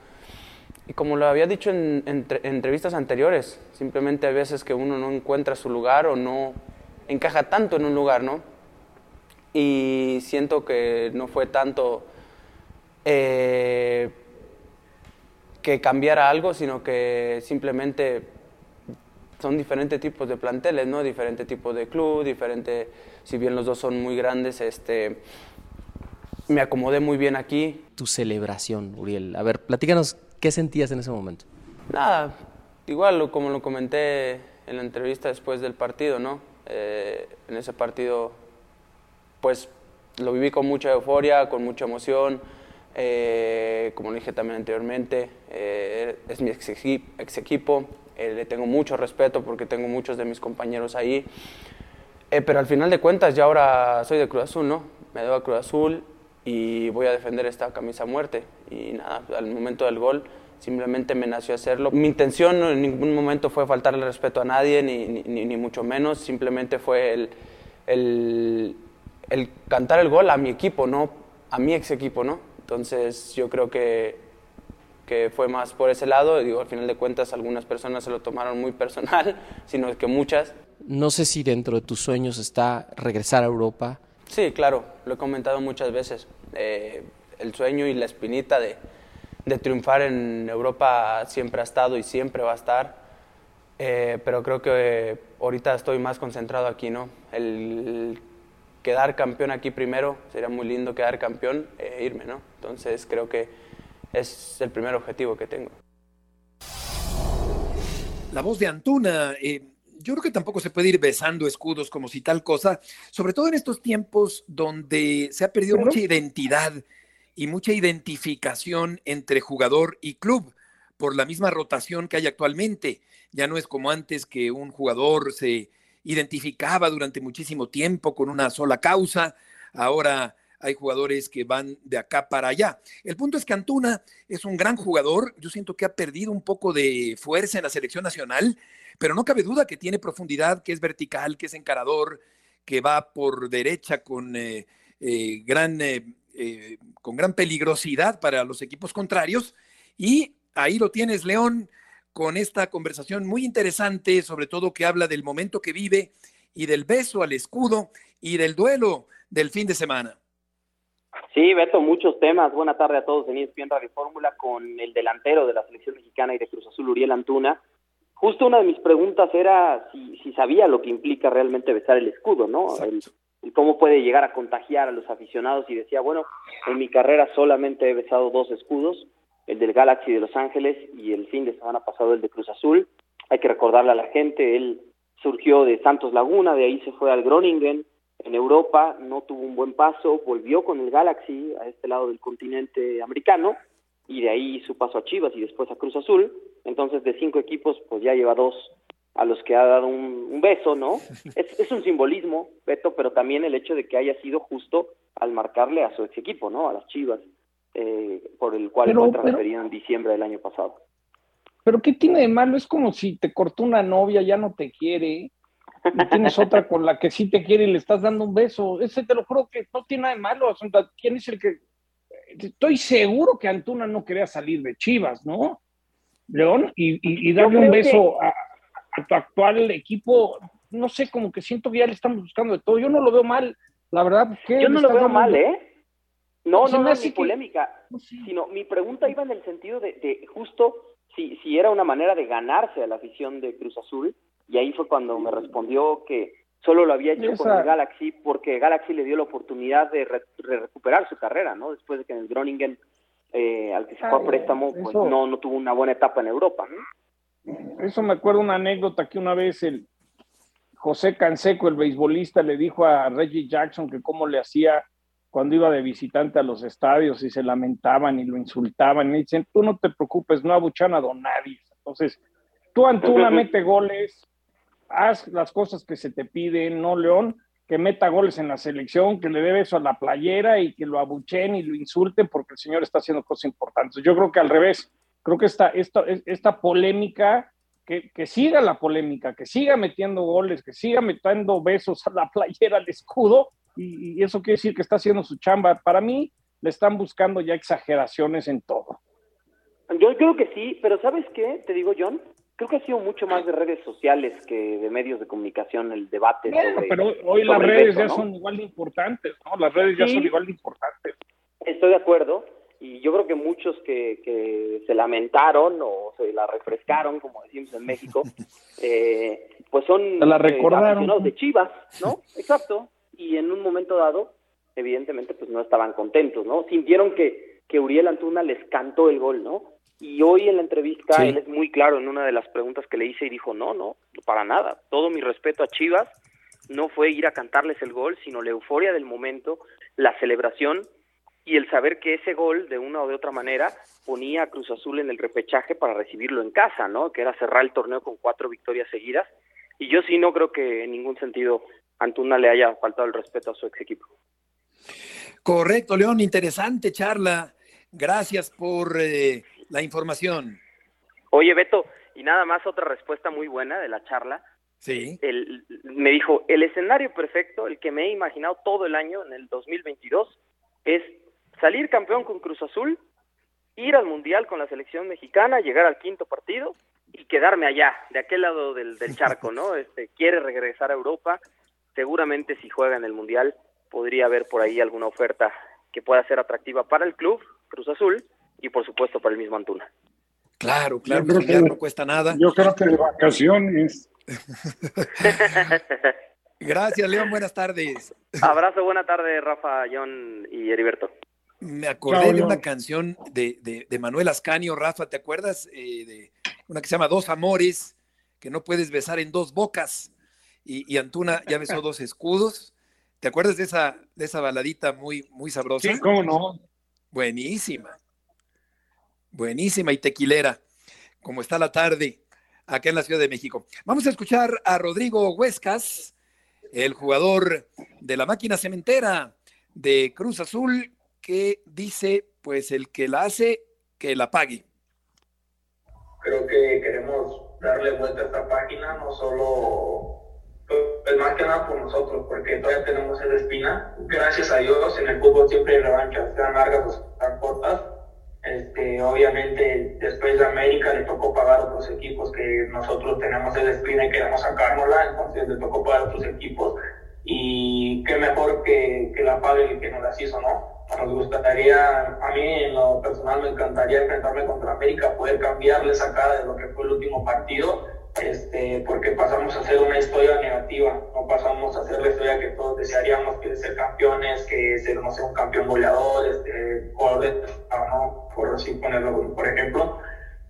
Y como lo había dicho en, entrevistas anteriores, simplemente hay veces que uno no encuentra su lugar o no encaja tanto en un lugar, ¿no? Y siento que no fue tanto eh, que cambiara algo, sino que simplemente son diferentes tipos de planteles, ¿no? Diferente tipo de club, diferente, si bien los dos son muy grandes, este, me acomodé muy bien aquí. Tu celebración, Uriel. A ver, platícanos, ¿qué sentías en ese momento? Nada, igual como lo comenté en la entrevista después del partido, ¿no? Eh, en ese partido, pues lo viví con mucha euforia, con mucha emoción. Eh, como lo dije también anteriormente, eh, es mi ex, ex equipo, eh, le tengo mucho respeto porque tengo muchos de mis compañeros ahí. Eh, pero al final de cuentas, ya ahora soy de Cruz Azul, ¿no? Me debo a Cruz Azul y voy a defender esta camisa a muerte. Y nada, al momento del gol simplemente me nació hacerlo. Mi intención en ningún momento fue faltarle respeto a nadie, ni, ni, ni mucho menos, simplemente fue el, el, el, cantar el gol a mi equipo, no a mi ex equipo, ¿no? Entonces yo creo que que fue más por ese lado. Digo, al final de cuentas, algunas personas se lo tomaron muy personal, sino que muchas. No sé si dentro de tus sueños está regresar a Europa. Sí, claro, lo he comentado muchas veces. Eh, el sueño y la espinita de, de, triunfar en Europa siempre ha estado y siempre va a estar. Eh, pero creo que ahorita estoy más concentrado aquí, ¿no? El, quedar campeón aquí primero, sería muy lindo quedar campeón e irme, ¿no? Entonces creo que es el primer objetivo que tengo. La voz de Antuna, eh, yo creo que tampoco se puede ir besando escudos como si tal cosa, sobre todo en estos tiempos donde se ha perdido mucha identidad y mucha identificación entre jugador y club por la misma rotación que hay actualmente. Ya no es como antes que un jugador se identificaba durante muchísimo tiempo con una sola causa, ahora hay jugadores que van de acá para allá. El punto es que Antuna es un gran jugador, yo siento que ha perdido un poco de fuerza en la selección nacional, pero no cabe duda que tiene profundidad, que es vertical, que es encarador, que va por derecha con, eh, eh, gran, eh, con gran peligrosidad para los equipos contrarios. Y ahí lo tienes, León, con esta conversación muy interesante, sobre todo que habla del momento que vive y del beso al escudo y del duelo del fin de semana. Sí, Beto, muchos temas. Buena tarde a todos en ESPN Radio Fórmula con el delantero de la selección mexicana y de Cruz Azul, Uriel Antuna. Justo una de mis preguntas era si, si sabía lo que implica realmente besar el escudo, ¿no? El, cómo puede llegar a contagiar a los aficionados y decía, bueno, en mi carrera solamente he besado dos escudos, el del Galaxy de Los Ángeles y el fin de semana pasado el de Cruz Azul. Hay que recordarle a la gente, él surgió de Santos Laguna, de ahí se fue al Groningen, en Europa no tuvo un buen paso, volvió con el Galaxy a este lado del continente americano y de ahí su paso a Chivas y después a Cruz Azul. Entonces de cinco equipos pues ya lleva dos a los que ha dado un, beso, ¿no? Es, es, un simbolismo, Beto, pero también el hecho de que haya sido justo al marcarle a su ex equipo, ¿no? A las Chivas, eh, por el cual fue transferido en diciembre del año pasado. Pero ¿qué tiene de malo? Es como si te cortó una novia, ya no te quiere, y tienes otra con la que sí te quiere y le estás dando un beso. Ese te lo juro que no tiene nada de malo. ¿Quién es el que.? Estoy seguro que Antuna no quería salir de Chivas, ¿no? León, y, y, darle un beso a, tu actual equipo, no sé, como que siento que ya le estamos buscando de todo. Yo no lo veo mal, la verdad. Yo no lo veo mal, ¿eh? No, no, no es mi polémica, sino mi pregunta iba en el sentido de, de justo si, si era una manera de ganarse a la afición de Cruz Azul y ahí fue cuando me respondió que solo lo había hecho con el Galaxy porque Galaxy le dio la oportunidad de, recuperar su carrera, ¿no? Después de que en el Groningen, eh, al que se fue a préstamo, pues no, no tuvo una buena etapa en Europa, ¿no? Eso me acuerdo una anécdota que una vez el José Canseco, el beisbolista, le dijo a Reggie Jackson que cómo le hacía cuando iba de visitante a los estadios y se lamentaban y lo insultaban y dicen, tú no te preocupes, no abuchan a don nadie. Entonces, tú Antuna mete goles, haz las cosas que se te piden, ¿no, León? Que meta goles en la selección, que le dé beso a la playera y que lo abuchen y lo insulten porque el señor está haciendo cosas importantes. Yo creo que al revés, creo que esta, esta, esta polémica que, que, siga la polémica, que siga metiendo goles, que siga metiendo besos a la playera de escudo, y, y, eso quiere decir que está haciendo su chamba. Para mí, le están buscando ya exageraciones en todo. Yo creo que sí, pero ¿sabes qué? Te digo, John, creo que ha sido mucho más de redes sociales que de medios de comunicación el debate. Bueno, sobre, pero hoy las redes ya ¿no? son igual de importantes, ¿no? Las redes ya son igual de importantes. Estoy de acuerdo. Y yo creo que muchos que, que se lamentaron o se la refrescaron, como decimos en México, eh, pues son Se la eh, recordaron. de Chivas, ¿no? Exacto. Y en un momento dado, evidentemente, pues no estaban contentos, ¿no? Sintieron que, que Uriel Antuna les cantó el gol, ¿no? Y hoy en la entrevista Sí. él es muy claro en una de las preguntas que le hice y dijo, no, no, para nada. Todo mi respeto a Chivas no fue ir a cantarles el gol, sino la euforia del momento, la celebración y el saber que ese gol, de una o de otra manera, ponía a Cruz Azul en el repechaje para recibirlo en casa, ¿no? Que era cerrar el torneo con cuatro victorias seguidas. Y yo sí no creo que en ningún sentido Antuna le haya faltado el respeto a su ex equipo. Correcto, León, interesante charla. Gracias por eh, la información. Oye, Beto, y nada más otra respuesta muy buena de la charla. Sí. El, me dijo, el escenario perfecto, el que me he imaginado todo el año en el 2022, es salir campeón con Cruz Azul, ir al Mundial con la selección mexicana, llegar al quinto partido y quedarme allá, de aquel lado del, del charco, ¿no? Este, quiere regresar a Europa, seguramente si juega en el Mundial podría haber por ahí alguna oferta que pueda ser atractiva para el club, Cruz Azul, y por supuesto para el mismo Antuna. Claro, claro, soñar que- no cuesta nada. Yo creo que de vacaciones. Gracias, León, buenas tardes. Abrazo, buena tarde, Rafa, John y Heriberto. Me acordé Chao, de una canción de, de, de Manuel Ascanio, Rafa, ¿te acuerdas? Eh, de una que se llama Dos Amores, que no puedes besar en dos bocas. Y, y Antuna ya besó dos escudos. ¿Te acuerdas de esa, de esa baladita muy, muy sabrosa? Sí, cómo no. Buenísima. Buenísima y tequilera, como está la tarde acá en la Ciudad de México. Vamos a escuchar a Rodrigo Huescas, el jugador de la máquina cementera de Cruz Azul, que dice, pues el que la hace, que la pague. creo que queremos darle vuelta a esta página, no solo, pues más que nada por nosotros, porque todavía tenemos esa espina. Gracias a Dios, en el fútbol siempre hay revanchas, sean largas o sean cortas. Este, obviamente, después de América le tocó pagar otros equipos que nosotros tenemos esa espina y queremos sacárnosla, entonces le tocó pagar otros equipos. Y qué mejor que, que la pague el que nos las hizo, ¿no? Nos gustaría, a mí en lo personal me encantaría enfrentarme contra América, poder cambiarle esa cara de lo que fue el último partido, este, porque pasamos a ser una historia negativa, no pasamos a ser la historia que todos desearíamos, que es ser campeones, que ser, no sé, un campeón goleador, este, jugador ¿no? por así ponerlo, por ejemplo.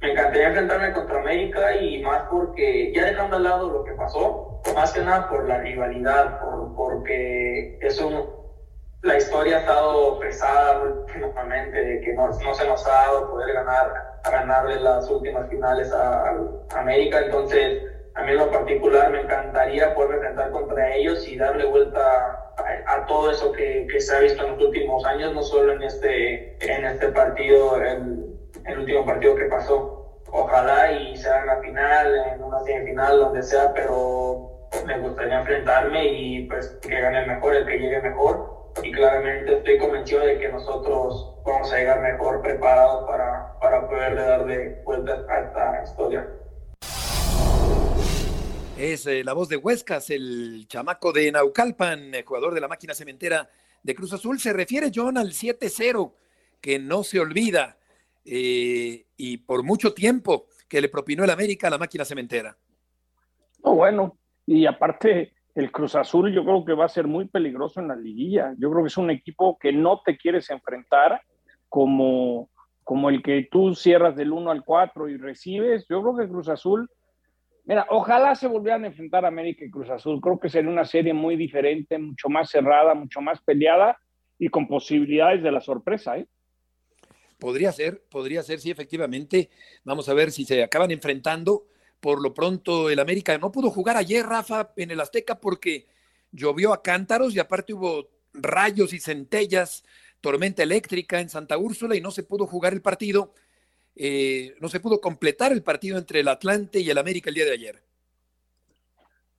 Me encantaría enfrentarme contra América y más porque, ya dejando al lado lo que pasó, más que nada por la rivalidad, por, porque es un, la historia ha estado pesada últimamente, de que no, no se nos ha dado poder ganar, ganarle las últimas finales a, América, entonces a mí en lo particular me encantaría poder enfrentar contra ellos y darle vuelta a, todo eso que, que, se ha visto en los últimos años, no solo en este, en este partido, el, el último partido que pasó. Ojalá y sea en la final, en una semifinal, donde sea, pero me gustaría enfrentarme y pues que gane el mejor, el que llegue mejor. Y claramente estoy convencido de que nosotros vamos a llegar mejor preparados para, para poder darle vuelta a esta historia. Es eh, la voz de Huescas, el chamaco de Naucalpan, jugador de la máquina cementera de Cruz Azul. Se refiere, John, al 7-0, que no se olvida, eh, y por mucho tiempo que le propinó el América a la máquina cementera. No, bueno, y aparte el Cruz Azul yo creo que va a ser muy peligroso en la liguilla. Yo creo que es un equipo que no te quieres enfrentar como, como el que tú cierras del 1 al 4 y recibes. Yo creo que Cruz Azul, mira, ojalá se volvieran a enfrentar América y Cruz Azul. Creo que sería una serie muy diferente, mucho más cerrada, mucho más peleada y con posibilidades de la sorpresa, ¿eh? Podría ser, podría ser, sí, efectivamente. Vamos a ver si se acaban enfrentando. Por lo pronto, el América no pudo jugar ayer, Rafa, en el Azteca porque llovió a cántaros y aparte hubo rayos y centellas, tormenta eléctrica en Santa Úrsula y no se pudo jugar el partido. eh, no se pudo completar el partido entre el Atlante y el América el día de ayer.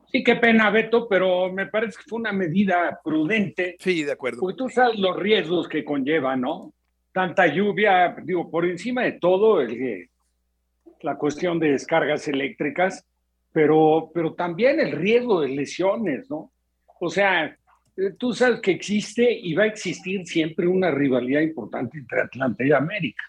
Sí, qué pena, Beto, pero me parece que fue una medida prudente. Sí, de acuerdo. Porque tú sabes los riesgos que conlleva, ¿no? Tanta lluvia, digo, por encima de todo, el, la cuestión de descargas eléctricas, pero, pero también el riesgo de lesiones, ¿no? O sea, eh, tú sabes que existe y va a existir siempre una rivalidad importante entre Atlanta y América.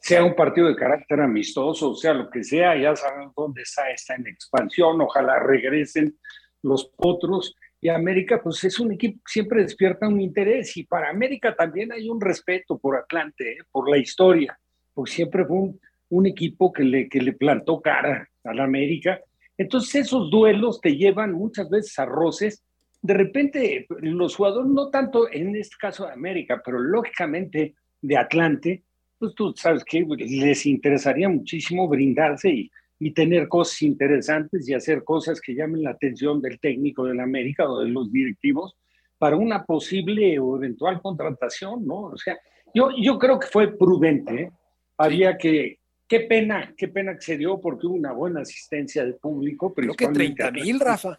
Sea un partido de carácter amistoso, sea lo que sea, ya saben dónde está, está en expansión, ojalá regresen los potros. Y América, pues es un equipo que siempre despierta un interés. Y para América también hay un respeto por Atlante, ¿eh? por la historia, porque siempre fue un, un equipo que le, que le plantó cara a la América. Entonces esos duelos te llevan muchas veces a roces. De repente los jugadores, no tanto en este caso de América, pero lógicamente de Atlante, pues tú sabes que les interesaría muchísimo brindarse y, y tener cosas interesantes y hacer cosas que llamen la atención del técnico de la América o de los directivos para una posible o eventual contratación, ¿no? O sea, yo, yo creo que fue prudente, ¿eh? había que, Qué pena, qué pena que se dio porque hubo una buena asistencia de público. Creo que 30 mil, Rafa.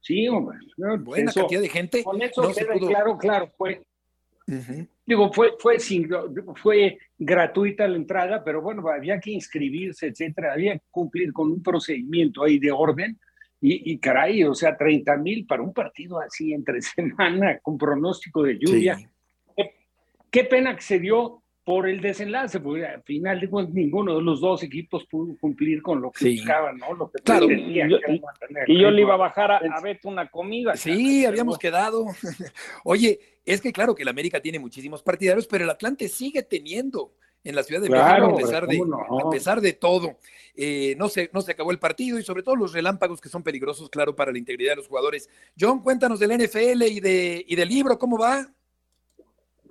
Sí, hombre. Buena cantidad de gente. Con eso queda claro, claro, fue. Digo, fue, fue, sin, fue gratuita la entrada, pero bueno, había que inscribirse, etcétera, había que cumplir con un procedimiento ahí de orden. Y, y caray, o sea, 30 mil para un partido así entre semana con pronóstico de lluvia. Qué, qué pena que se dio, por el desenlace, porque al final de ninguno de los dos equipos pudo cumplir con lo que buscaban, ¿no? Lo que claro, y yo, y yo le iba a bajar a, a Beto una comida. Sí, habíamos quedado. Oye, es que claro que el América tiene muchísimos partidarios, pero el Atlante sigue teniendo en la Ciudad de claro, México, a pesar de, no? a pesar de todo. Eh, no, se, no se acabó el partido y sobre todo los relámpagos que son peligrosos, claro, para la integridad de los jugadores. John, cuéntanos del NFL y, de, y del libro, ¿cómo va?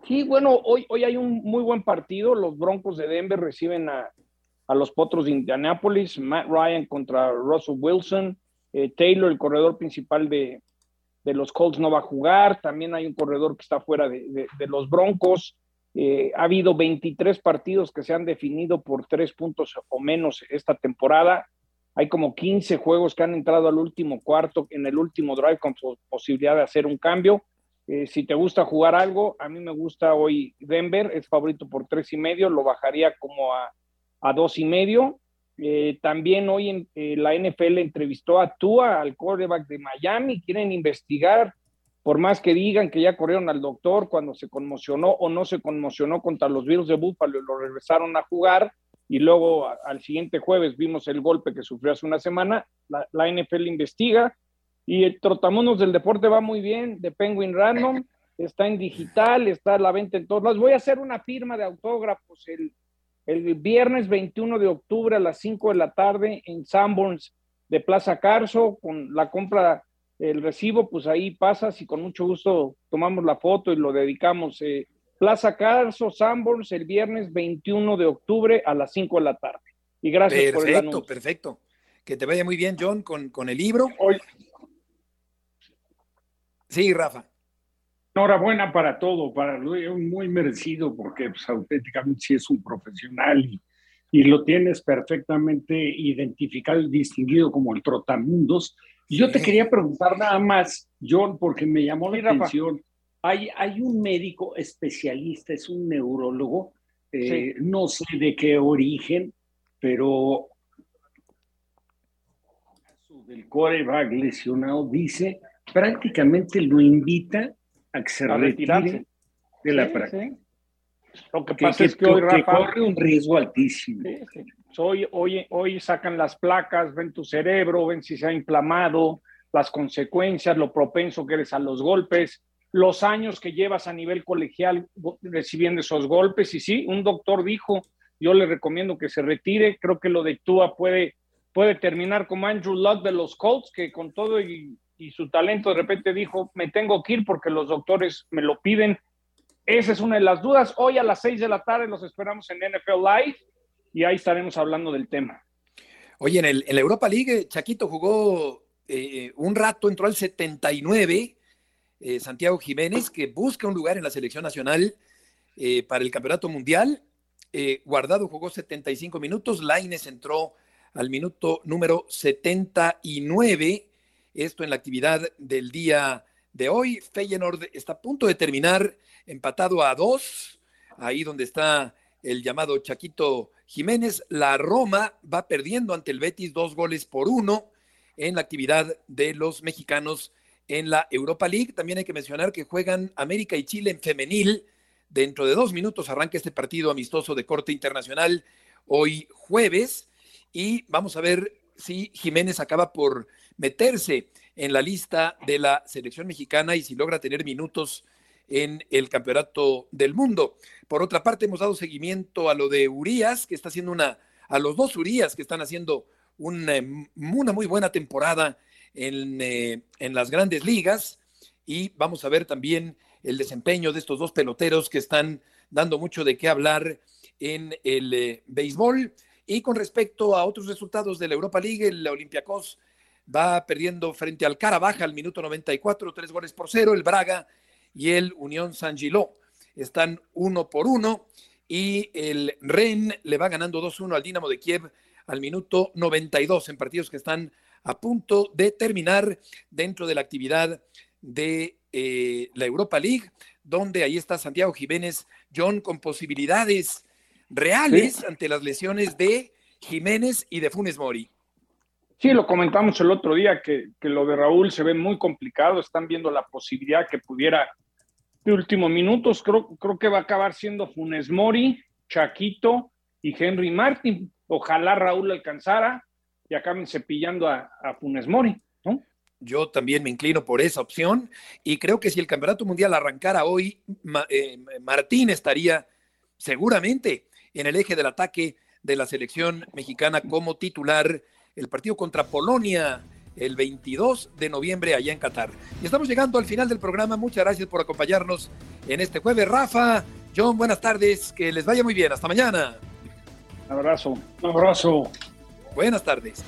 Sí, bueno, hoy, hoy hay un muy buen partido. Los Broncos de Denver reciben a, a los Potros de Indianápolis, Matt Ryan contra Russell Wilson, eh, Taylor, el corredor principal de, de, los Colts, no va a jugar. También hay un corredor que está fuera de, de, los Broncos. Eh, ha habido 23 partidos que se han definido por tres puntos o menos esta temporada. Hay como 15 juegos que han entrado al último cuarto en el último drive con posibilidad de hacer un cambio. Eh, si te gusta jugar algo, a mí me gusta hoy Denver, es favorito por tres y medio, lo bajaría como a, a dos y medio. Eh, también hoy en, eh, la NFL entrevistó a Tua, al quarterback de Miami, quieren investigar, por más que digan que ya corrieron al doctor cuando se conmocionó o no se conmocionó contra los virus de Buffalo, lo regresaron a jugar y luego al siguiente jueves vimos el golpe que sufrió hace una semana, la NFL investiga, y el Trotamunos del Deporte va muy bien, de Penguin Random, está en digital, está a la venta en todos lados. Voy a hacer una firma de autógrafos el, el viernes 21 de octubre a las 5 de la tarde en Sanborns de Plaza Carso, con la compra, el recibo, pues ahí pasas y con mucho gusto tomamos la foto y lo dedicamos. Eh, Plaza Carso, Sanborns, el viernes 21 de octubre a las 5 de la tarde. Y gracias perfecto, por el anuncio. Perfecto, Que te vaya muy bien, John, con, con el libro. Hoy, Sí, Rafa. Enhorabuena para todo, para muy merecido, porque pues, auténticamente sí es un profesional y, y, lo tienes perfectamente identificado y distinguido como el trotamundos. Y yo te quería preguntar nada más, John, porque me llamó la Sí, Rafa. atención. Hay, hay un médico especialista, es un neurólogo, eh, no sé de qué origen, pero del coreback lesionado dice prácticamente lo invita a que se A retire de la Sí, práctica. sí. Lo que Que, pasa que- es que hoy, que Rafa, corre un riesgo altísimo. Sí. Hoy, hoy, hoy sacan las placas, ven tu cerebro, ven si se ha inflamado, las consecuencias, lo propenso que eres a los golpes, los años que llevas a nivel colegial recibiendo esos golpes. Y sí, un doctor dijo, yo le recomiendo que se retire, creo que lo de Tua puede, puede terminar como Andrew Luck de los Colts, que con todo y, y su talento de repente dijo, me tengo que ir porque los doctores me lo piden. Esa es una de las dudas. Hoy a las seis de la tarde los esperamos en NFL Live y ahí estaremos hablando del tema. Oye, en, el, la Europa League, Chaquito jugó eh, un rato, entró al 79, eh, Santiago Jiménez, que busca un lugar en la selección nacional eh, para el Campeonato Mundial. Guardado jugó 75 minutos, Laines entró al minuto número 79. Esto en la actividad del día de hoy. Feyenoord está a punto de terminar empatado a dos, ahí donde está el llamado Chaquito Jiménez. La Roma va perdiendo ante el Betis dos goles por uno en la actividad de los mexicanos en la Europa League. También hay que mencionar que juegan América y Chile en femenil. Dentro de dos minutos arranca este partido amistoso de corte internacional hoy jueves y vamos a ver si Jiménez acaba por meterse en la lista de la selección mexicana y si logra tener minutos en el campeonato del mundo. Por otra parte, hemos dado seguimiento a lo de Urias, que está haciendo una, a los dos Urias que están haciendo una, una muy buena temporada en, eh, en, las grandes ligas y vamos a ver también el desempeño de estos dos peloteros que están dando mucho de qué hablar en el eh, béisbol. Y con respecto a otros resultados de la Europa League, el Olympiacos va perdiendo frente al Carabaja al minuto 94, tres goles por cero. El Braga y el Unión San Giló están uno por uno. Y el Ren le va ganando 2-1 al Dinamo de Kiev al minuto 92 en partidos que están a punto de terminar dentro de la actividad de eh, la Europa League, donde ahí está Santiago Jiménez, John, con posibilidades reales ante las lesiones de Jiménez y de Funes Mori. Sí, lo comentamos el otro día, que, que, lo de Raúl se ve muy complicado, están viendo la posibilidad que pudiera de últimos minutos, creo, creo que va a acabar siendo Funes Mori, Chaquito y Henry Martin. Ojalá Raúl alcanzara y acaben cepillando a, a Funes Mori, ¿no? Yo también me inclino por esa opción y creo que si el Campeonato Mundial arrancara hoy, eh, Martín estaría seguramente en el eje del ataque de la selección mexicana como titular el partido contra Polonia el 22 de noviembre allá en Qatar. Y estamos llegando al final del programa. Muchas gracias por acompañarnos en este jueves. Rafa, John, buenas tardes. Que les vaya muy bien. Hasta mañana. Un abrazo. Un abrazo. Buenas tardes.